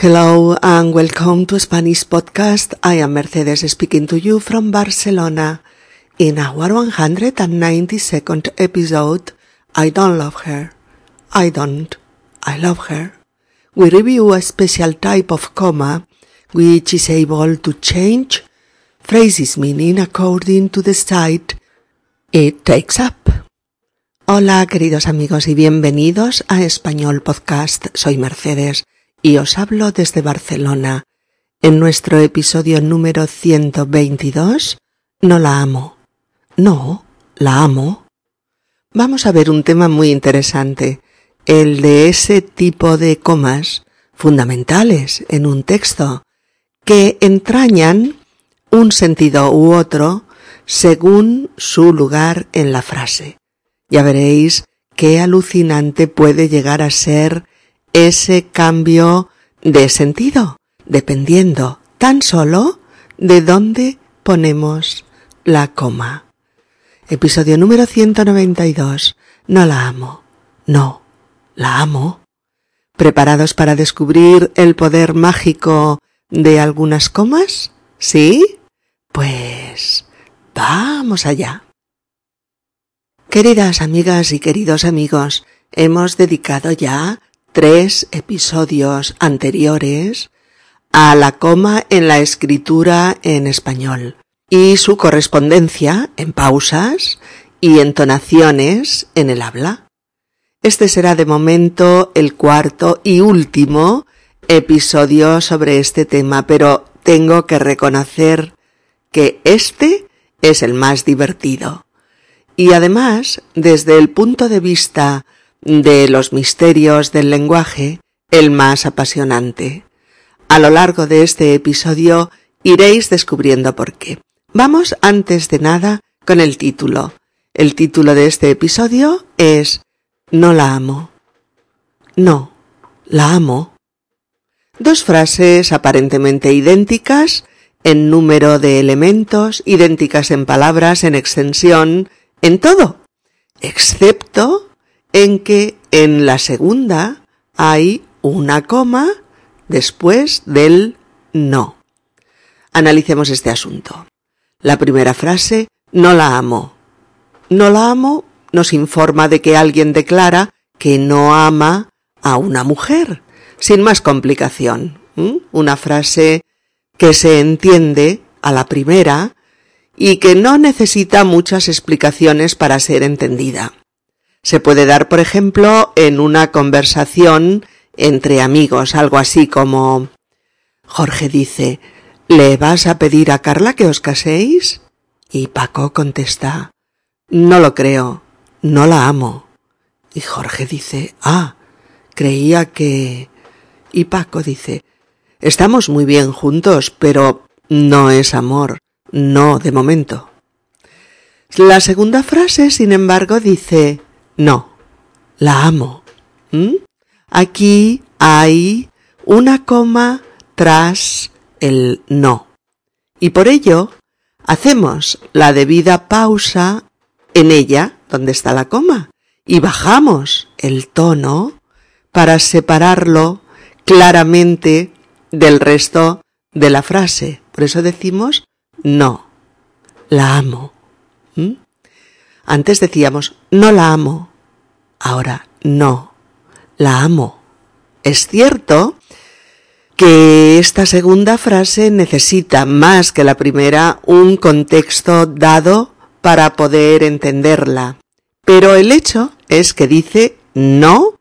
Hello and welcome to Spanish Podcast. I am Mercedes speaking to you from Barcelona. In our 192nd episode, I don't love her. I don't. I love her. We review a special type of comma which is able to change phrases meaning according to the site it takes up. Hola queridos amigos y bienvenidos a Español Podcast. Soy Mercedes y os hablo desde Barcelona. En nuestro episodio número 122, no la amo. No, la amo. Vamos a ver un tema muy interesante, el de ese tipo de comas fundamentales en un texto, que entrañan un sentido u otro según su lugar en la frase. Ya veréis qué alucinante puede llegar a ser ese cambio de sentido, dependiendo tan solo de dónde ponemos la coma. Episodio número 192. No la amo. No, la amo. ¿Preparados para descubrir el poder mágico de algunas comas? ¿Sí? Pues vamos allá. Queridas amigas y queridos amigos, hemos dedicado ya tres episodios anteriores a la coma en la escritura en español y su correspondencia en pausas y entonaciones en el habla. Este será de momento el cuarto y último episodio sobre este tema, pero tengo que reconocer que este es el más divertido. Y además, desde el punto de vista de los misterios del lenguaje el más apasionante. A lo largo de este episodio iréis descubriendo por qué. Vamos antes de nada con el título. El título de este episodio es No la amo. No, la amo. Dos frases aparentemente idénticas en número de elementos, idénticas en palabras, en extensión, en todo, excepto en que en la segunda hay una coma después del no. Analicemos este asunto. La primera frase, no la amo. No la amo nos informa de que alguien declara que no ama a una mujer, sin más complicación. Una frase que se entiende a la primera y que no necesita muchas explicaciones para ser entendida. Se puede dar, por ejemplo, en una conversación entre amigos, algo así como Jorge dice ¿Le vas a pedir a Carla que os caséis? Y Paco contesta No lo creo, no la amo. Y Jorge dice Ah, creía que. Y Paco dice Estamos muy bien juntos, pero no es amor, no de momento. La segunda frase, sin embargo, dice no, la amo. ¿Mm? Aquí hay una coma tras el no. Y por ello hacemos la debida pausa en ella, donde está la coma, y bajamos el tono para separarlo claramente del resto de la frase. Por eso decimos no, la amo. ¿Mm? Antes decíamos no la amo, Ahora, no, la amo. Es cierto que esta segunda frase necesita más que la primera un contexto dado para poder entenderla. Pero el hecho es que dice no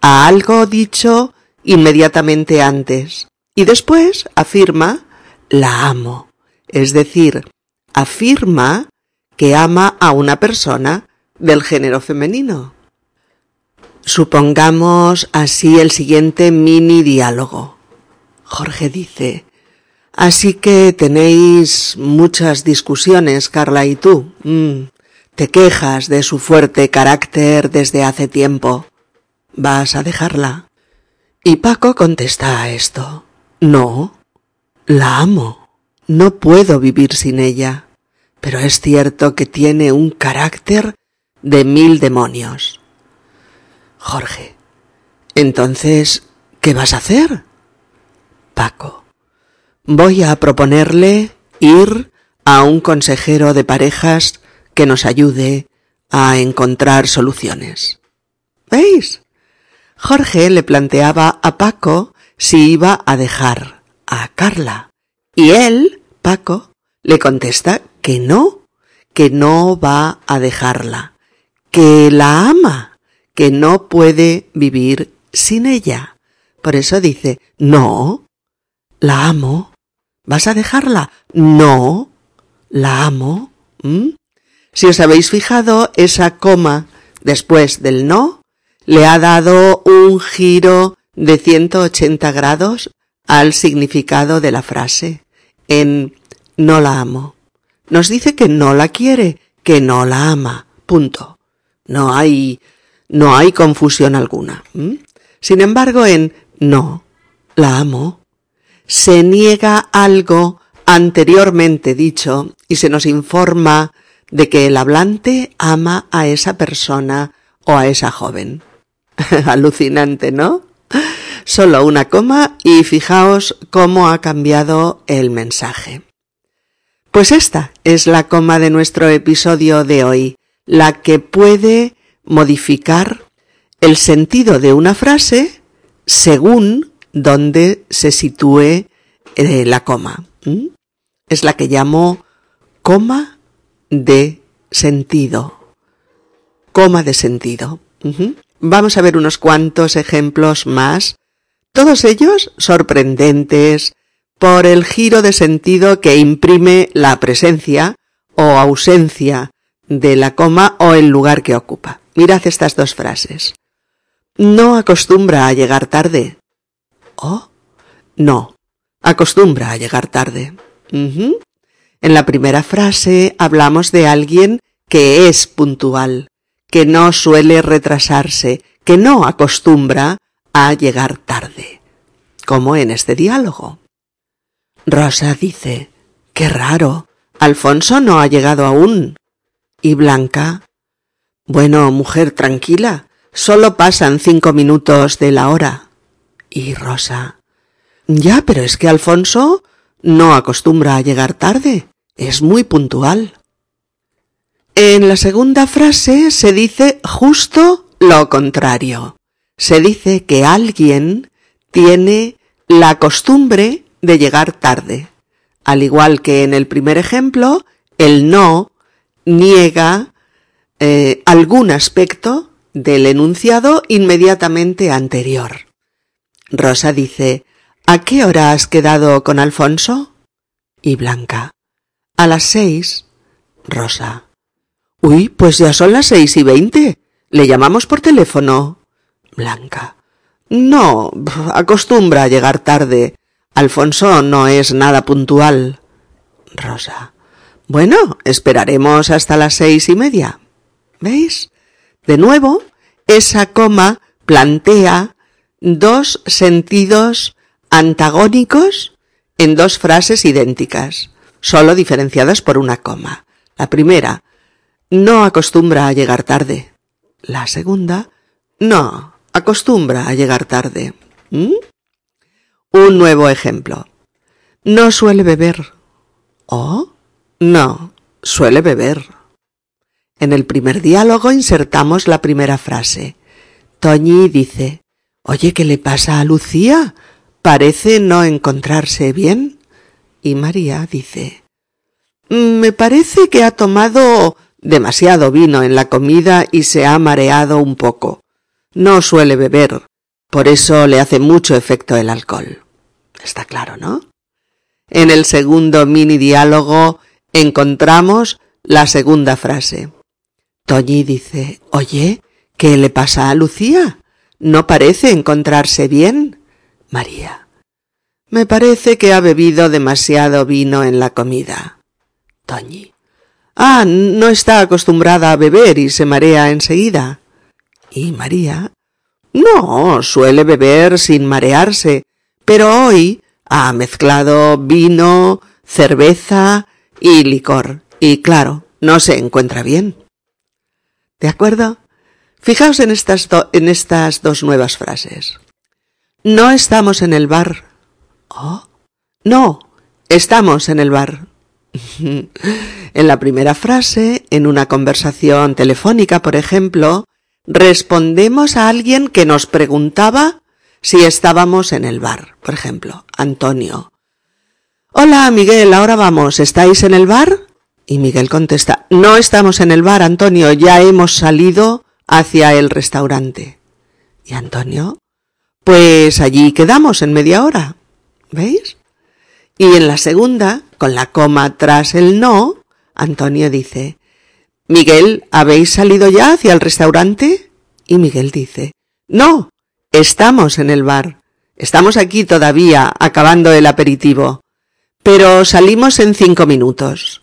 a algo dicho inmediatamente antes y después afirma la amo. Es decir, afirma que ama a una persona del género femenino. Supongamos así el siguiente mini diálogo. Jorge dice, Así que tenéis muchas discusiones, Carla y tú. Mm, te quejas de su fuerte carácter desde hace tiempo. ¿Vas a dejarla? Y Paco contesta a esto. No, la amo. No puedo vivir sin ella. Pero es cierto que tiene un carácter de mil demonios. Jorge. Entonces, ¿qué vas a hacer? Paco. Voy a proponerle ir a un consejero de parejas que nos ayude a encontrar soluciones. ¿Veis? Jorge le planteaba a Paco si iba a dejar a Carla. Y él, Paco, le contesta que no, que no va a dejarla, que la ama, que no puede vivir sin ella. Por eso dice, no, la amo. ¿Vas a dejarla? No, la amo. ¿Mm? Si os habéis fijado, esa coma después del no le ha dado un giro de 180 grados al significado de la frase. En no la amo. Nos dice que no la quiere, que no la ama. Punto. No hay, no hay confusión alguna. Sin embargo, en no, la amo, se niega algo anteriormente dicho y se nos informa de que el hablante ama a esa persona o a esa joven. Alucinante, ¿no? Solo una coma y fijaos cómo ha cambiado el mensaje. Pues esta es la coma de nuestro episodio de hoy, la que puede modificar el sentido de una frase según donde se sitúe eh, la coma. Es la que llamo coma de sentido. Coma de sentido. Vamos a ver unos cuantos ejemplos más, todos ellos sorprendentes, por el giro de sentido que imprime la presencia o ausencia de la coma o el lugar que ocupa. Mirad estas dos frases. No acostumbra a llegar tarde. Oh, no, acostumbra a llegar tarde. En la primera frase hablamos de alguien que es puntual, que no suele retrasarse, que no acostumbra a llegar tarde, como en este diálogo. Rosa dice, qué raro, Alfonso no ha llegado aún. Y Blanca, bueno, mujer tranquila, solo pasan cinco minutos de la hora. Y Rosa, ya, pero es que Alfonso no acostumbra a llegar tarde, es muy puntual. En la segunda frase se dice justo lo contrario. Se dice que alguien tiene la costumbre de llegar tarde. Al igual que en el primer ejemplo, el no niega eh, algún aspecto del enunciado inmediatamente anterior. Rosa dice, ¿A qué hora has quedado con Alfonso? Y Blanca, a las seis. Rosa, uy, pues ya son las seis y veinte. ¿Le llamamos por teléfono? Blanca, no, acostumbra a llegar tarde. Alfonso no es nada puntual. Rosa. Bueno, esperaremos hasta las seis y media. ¿Veis? De nuevo, esa coma plantea dos sentidos antagónicos en dos frases idénticas, solo diferenciadas por una coma. La primera, no acostumbra a llegar tarde. La segunda, no, acostumbra a llegar tarde. ¿Mm? Un nuevo ejemplo. No suele beber. ¿Oh? No, suele beber. En el primer diálogo insertamos la primera frase. Toñi dice, Oye, ¿qué le pasa a Lucía? Parece no encontrarse bien. Y María dice, Me parece que ha tomado demasiado vino en la comida y se ha mareado un poco. No suele beber, por eso le hace mucho efecto el alcohol. Está claro, ¿no? En el segundo mini diálogo encontramos la segunda frase. Toñi dice, Oye, ¿qué le pasa a Lucía? No parece encontrarse bien. María. Me parece que ha bebido demasiado vino en la comida. Toñi. Ah, no está acostumbrada a beber y se marea enseguida. Y María. No, suele beber sin marearse, pero hoy ha mezclado vino, cerveza y licor, y claro, no se encuentra bien. ¿De acuerdo? Fijaos en estas, en estas dos nuevas frases. No estamos en el bar. Oh, no, estamos en el bar. en la primera frase, en una conversación telefónica, por ejemplo, respondemos a alguien que nos preguntaba si estábamos en el bar. Por ejemplo, Antonio. Hola, Miguel, ahora vamos. ¿Estáis en el bar? Y Miguel contesta, no estamos en el bar, Antonio, ya hemos salido hacia el restaurante. ¿Y Antonio? Pues allí quedamos en media hora. ¿Veis? Y en la segunda, con la coma tras el no, Antonio dice, Miguel, ¿habéis salido ya hacia el restaurante? Y Miguel dice, No, estamos en el bar. Estamos aquí todavía, acabando el aperitivo. Pero salimos en cinco minutos.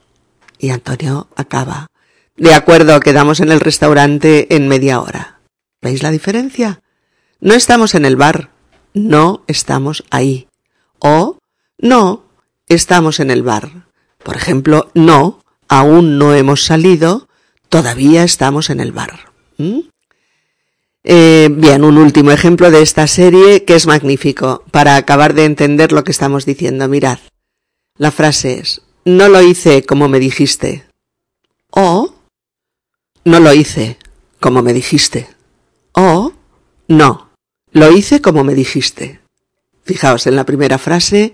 Y Antonio acaba. De acuerdo, quedamos en el restaurante en media hora. ¿Veis la diferencia? No estamos en el bar, no estamos ahí. O no, estamos en el bar. Por ejemplo, no, aún no hemos salido, todavía estamos en el bar. Eh, bien, un último ejemplo de esta serie que es magnífico para acabar de entender lo que estamos diciendo. Mirad, la frase es, no lo hice como me dijiste. O no lo hice, como me dijiste. O, no, lo hice como me dijiste. Fijaos en la primera frase,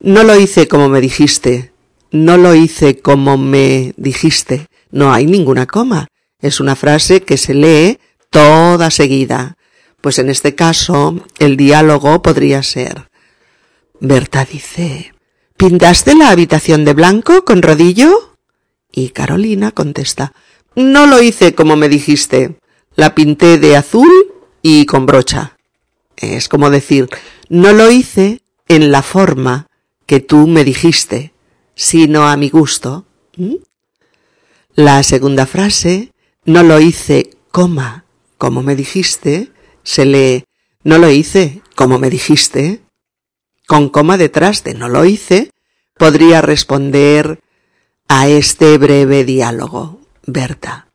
no lo hice como me dijiste, no lo hice como me dijiste. No hay ninguna coma. Es una frase que se lee toda seguida. Pues en este caso, el diálogo podría ser. Berta dice, ¿pintaste la habitación de blanco con rodillo? Y Carolina contesta, no lo hice como me dijiste. La pinté de azul y con brocha. Es como decir, no lo hice en la forma que tú me dijiste, sino a mi gusto. ¿Mm? La segunda frase, no lo hice, coma, como me dijiste, se lee, no lo hice, como me dijiste. Con coma detrás de no lo hice, podría responder a este breve diálogo. Berta.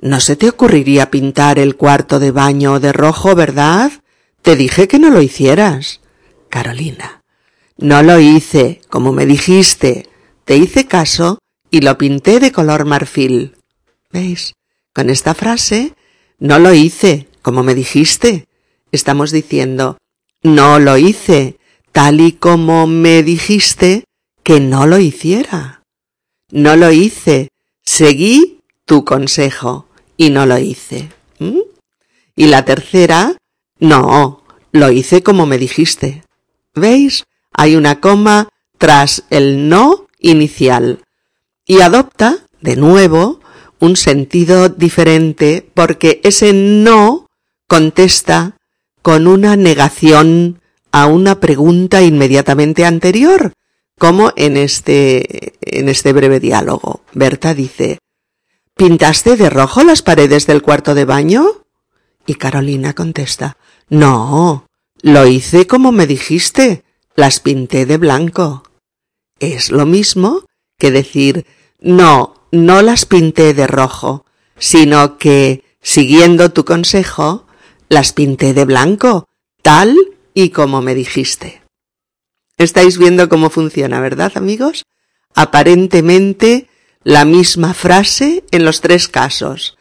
No se te ocurriría pintar el cuarto de baño de rojo, ¿verdad? Te dije que no lo hicieras. Carolina. No lo hice, como me dijiste. Te hice caso y lo pinté de color marfil. ¿Veis? Con esta frase, no lo hice, como me dijiste. Estamos diciendo, no lo hice, tal y como me dijiste que no lo hiciera. No lo hice, seguí tu consejo y no lo hice. ¿Mm? Y la tercera, no, lo hice como me dijiste. ¿Veis? Hay una coma tras el no inicial y adopta, de nuevo, un sentido diferente porque ese no contesta con una negación a una pregunta inmediatamente anterior, como en este, en este breve diálogo. Berta dice, ¿Pintaste de rojo las paredes del cuarto de baño? Y Carolina contesta, No, lo hice como me dijiste, las pinté de blanco. Es lo mismo que decir, no, no las pinté de rojo, sino que, siguiendo tu consejo, las pinté de blanco, tal y como me dijiste. Estáis viendo cómo funciona, ¿verdad, amigos? Aparentemente la misma frase en los tres casos,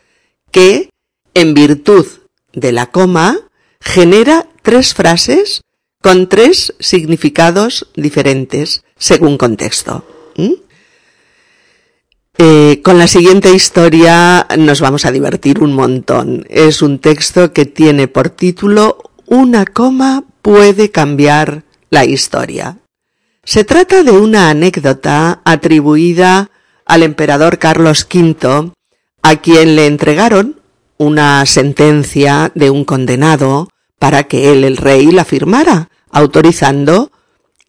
que, en virtud de la coma, genera tres frases con tres significados diferentes según contexto. ¿Mm? Eh, con la siguiente historia nos vamos a divertir un montón. Es un texto que tiene por título Una coma puede cambiar la historia. Se trata de una anécdota atribuida al emperador Carlos V, a quien le entregaron una sentencia de un condenado para que él, el rey, la firmara, autorizando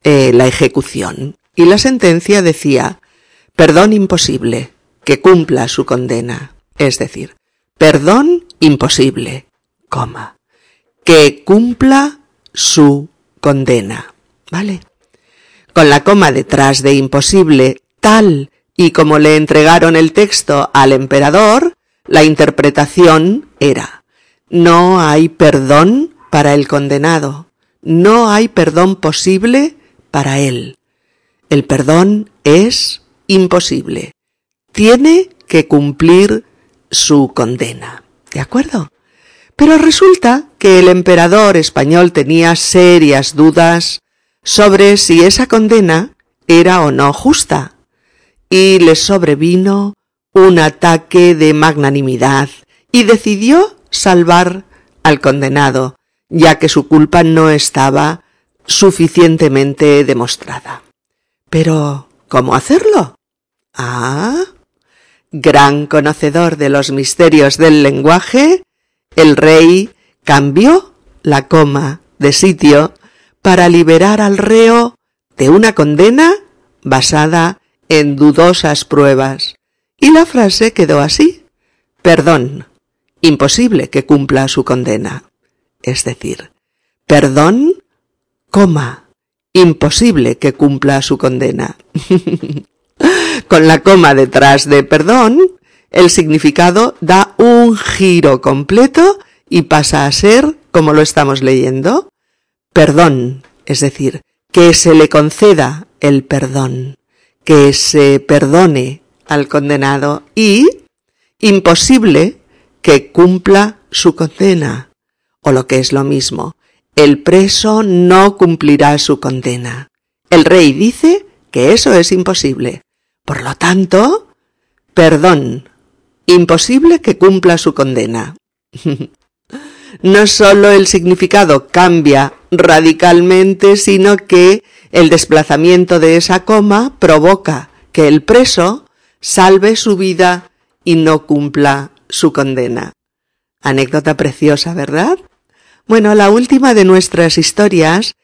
eh, la ejecución. Y la sentencia decía, perdón imposible, que cumpla su condena. Es decir, perdón imposible, coma, que cumpla su condena. ¿Vale? Con la coma detrás de imposible, tal y como le entregaron el texto al emperador, la interpretación era no hay perdón para el condenado, no hay perdón posible para él. El perdón es imposible. Tiene que cumplir su condena. ¿De acuerdo? Pero resulta que el emperador español tenía serias dudas sobre si esa condena era o no justa, y le sobrevino un ataque de magnanimidad y decidió salvar al condenado, ya que su culpa no estaba suficientemente demostrada. Pero, ¿cómo hacerlo? Ah, gran conocedor de los misterios del lenguaje, el rey cambió la coma de sitio para liberar al reo de una condena basada en dudosas pruebas. Y la frase quedó así. Perdón. Imposible que cumpla su condena. Es decir, perdón, coma. Imposible que cumpla su condena. Con la coma detrás de perdón, el significado da un giro completo y pasa a ser, como lo estamos leyendo, perdón, es decir, que se le conceda el perdón, que se perdone al condenado y imposible que cumpla su condena, o lo que es lo mismo, el preso no cumplirá su condena. El rey dice que eso es imposible. Por lo tanto, perdón, imposible que cumpla su condena. no sólo el significado cambia radicalmente, sino que el desplazamiento de esa coma provoca que el preso salve su vida y no cumpla su condena. Anécdota preciosa, ¿verdad? Bueno, la última de nuestras historias,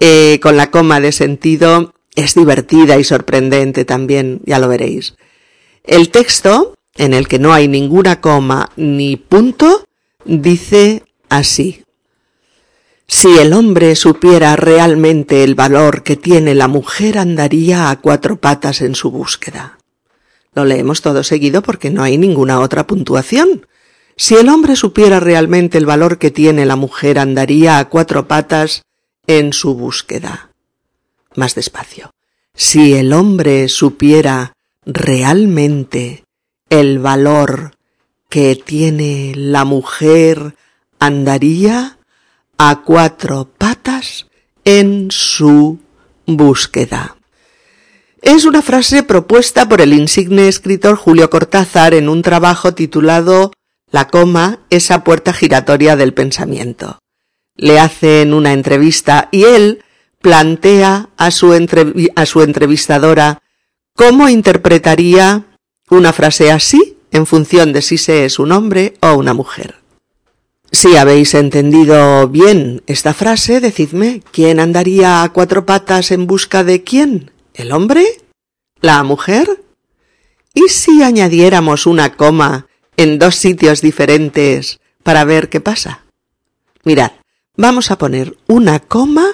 eh, con la coma de sentido, es divertida y sorprendente también, ya lo veréis. El texto, en el que no hay ninguna coma ni punto, dice así. Si el hombre supiera realmente el valor que tiene la mujer, andaría a cuatro patas en su búsqueda. Lo leemos todo seguido porque no hay ninguna otra puntuación. Si el hombre supiera realmente el valor que tiene la mujer, andaría a cuatro patas en su búsqueda. Más despacio. Si el hombre supiera realmente el valor que tiene la mujer, andaría a cuatro patas en su búsqueda. Es una frase propuesta por el insigne escritor Julio Cortázar en un trabajo titulado La coma, esa puerta giratoria del pensamiento. Le hacen una entrevista y él plantea a su, a su entrevistadora cómo interpretaría una frase así en función de si se es un hombre o una mujer. Si habéis entendido bien esta frase, decidme, ¿quién andaría a cuatro patas en busca de quién? ¿El hombre? ¿La mujer? ¿Y si añadiéramos una coma en dos sitios diferentes para ver qué pasa? Mirad, vamos a poner una coma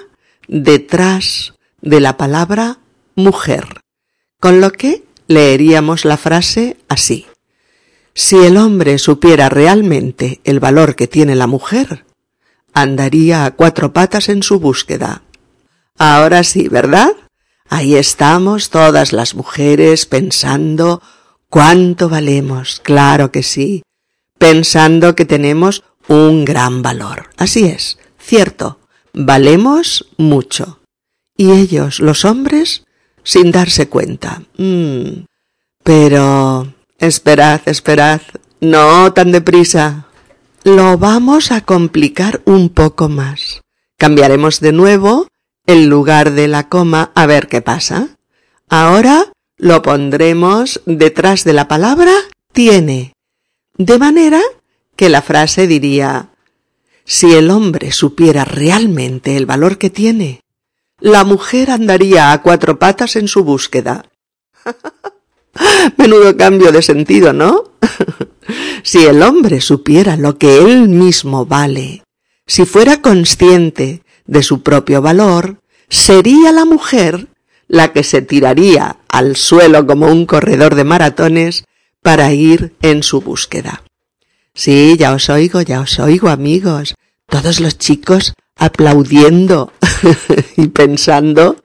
detrás de la palabra mujer, con lo que leeríamos la frase así. Si el hombre supiera realmente el valor que tiene la mujer, andaría a cuatro patas en su búsqueda. Ahora sí, ¿verdad? Ahí estamos todas las mujeres pensando cuánto valemos, claro que sí, pensando que tenemos un gran valor. Así es, cierto, valemos mucho. Y ellos, los hombres, sin darse cuenta. Mm. Pero Esperad, esperad, no tan deprisa. Lo vamos a complicar un poco más. Cambiaremos de nuevo el lugar de la coma a ver qué pasa. Ahora lo pondremos detrás de la palabra tiene, de manera que la frase diría si el hombre supiera realmente el valor que tiene, la mujer andaría a cuatro patas en su búsqueda. Menudo cambio de sentido, ¿no? si el hombre supiera lo que él mismo vale, si fuera consciente de su propio valor, sería la mujer la que se tiraría al suelo como un corredor de maratones para ir en su búsqueda. Sí, ya os oigo, ya os oigo, amigos. Todos los chicos aplaudiendo y pensando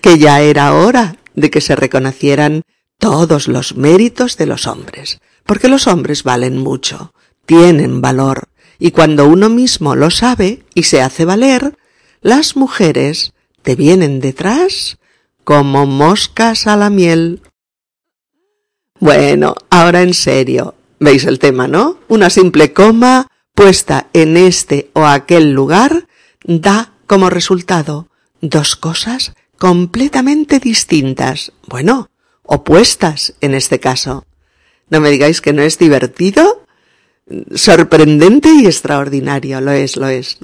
que ya era hora de que se reconocieran todos los méritos de los hombres, porque los hombres valen mucho, tienen valor, y cuando uno mismo lo sabe y se hace valer, las mujeres te vienen detrás como moscas a la miel. Bueno, ahora en serio. ¿Veis el tema, no? Una simple coma puesta en este o aquel lugar da como resultado dos cosas completamente distintas. Bueno, opuestas en este caso. No me digáis que no es divertido, sorprendente y extraordinario. Lo es, lo es.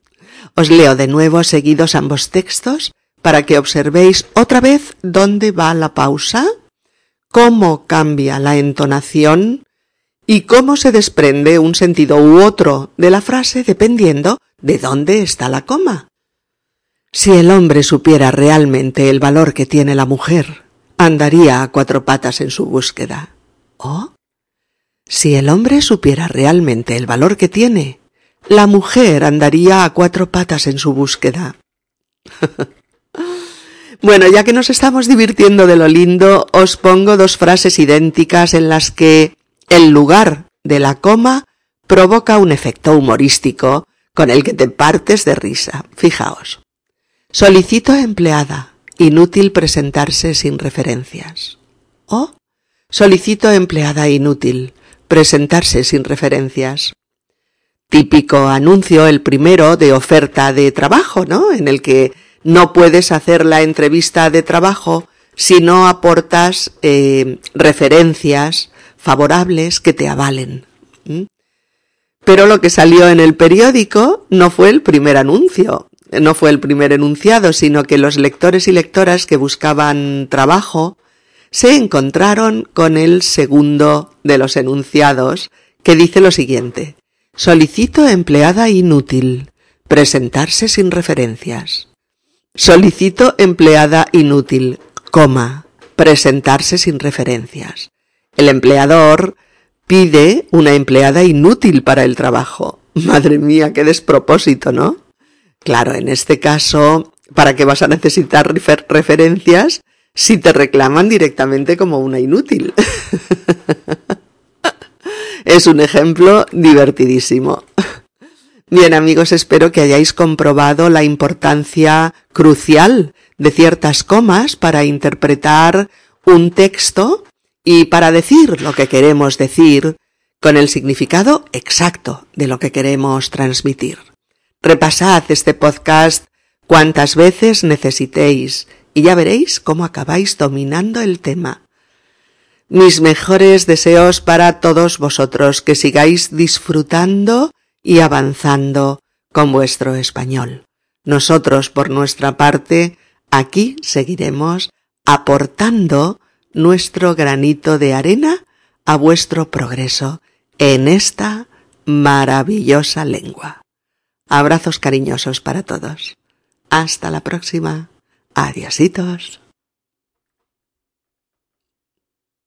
Os leo de nuevo seguidos ambos textos para que observéis otra vez dónde va la pausa, cómo cambia la entonación y cómo se desprende un sentido u otro de la frase dependiendo de dónde está la coma. Si el hombre supiera realmente el valor que tiene la mujer, andaría a cuatro patas en su búsqueda. ¿Oh? Si el hombre supiera realmente el valor que tiene, la mujer andaría a cuatro patas en su búsqueda. bueno, ya que nos estamos divirtiendo de lo lindo, os pongo dos frases idénticas en las que el lugar de la coma provoca un efecto humorístico con el que te partes de risa. Fijaos. Solicito empleada. Inútil presentarse sin referencias. O solicito empleada inútil. Presentarse sin referencias. Típico anuncio, el primero, de oferta de trabajo, ¿no? En el que no puedes hacer la entrevista de trabajo si no aportas eh, referencias favorables que te avalen. Pero lo que salió en el periódico no fue el primer anuncio, no fue el primer enunciado, sino que los lectores y lectoras que buscaban trabajo se encontraron con el segundo de los enunciados, que dice lo siguiente Solicito empleada inútil. Presentarse sin referencias. Solicito empleada inútil, coma. Presentarse sin referencias. El empleador pide una empleada inútil para el trabajo. Madre mía, qué despropósito, ¿no? Claro, en este caso, ¿para qué vas a necesitar referencias si te reclaman directamente como una inútil? es un ejemplo divertidísimo. Bien amigos, espero que hayáis comprobado la importancia crucial de ciertas comas para interpretar un texto y para decir lo que queremos decir con el significado exacto de lo que queremos transmitir. Repasad este podcast cuantas veces necesitéis y ya veréis cómo acabáis dominando el tema. Mis mejores deseos para todos vosotros que sigáis disfrutando y avanzando con vuestro español. Nosotros, por nuestra parte, aquí seguiremos aportando nuestro granito de arena a vuestro progreso en esta maravillosa lengua. Abrazos cariñosos para todos. Hasta la próxima. Adiositos.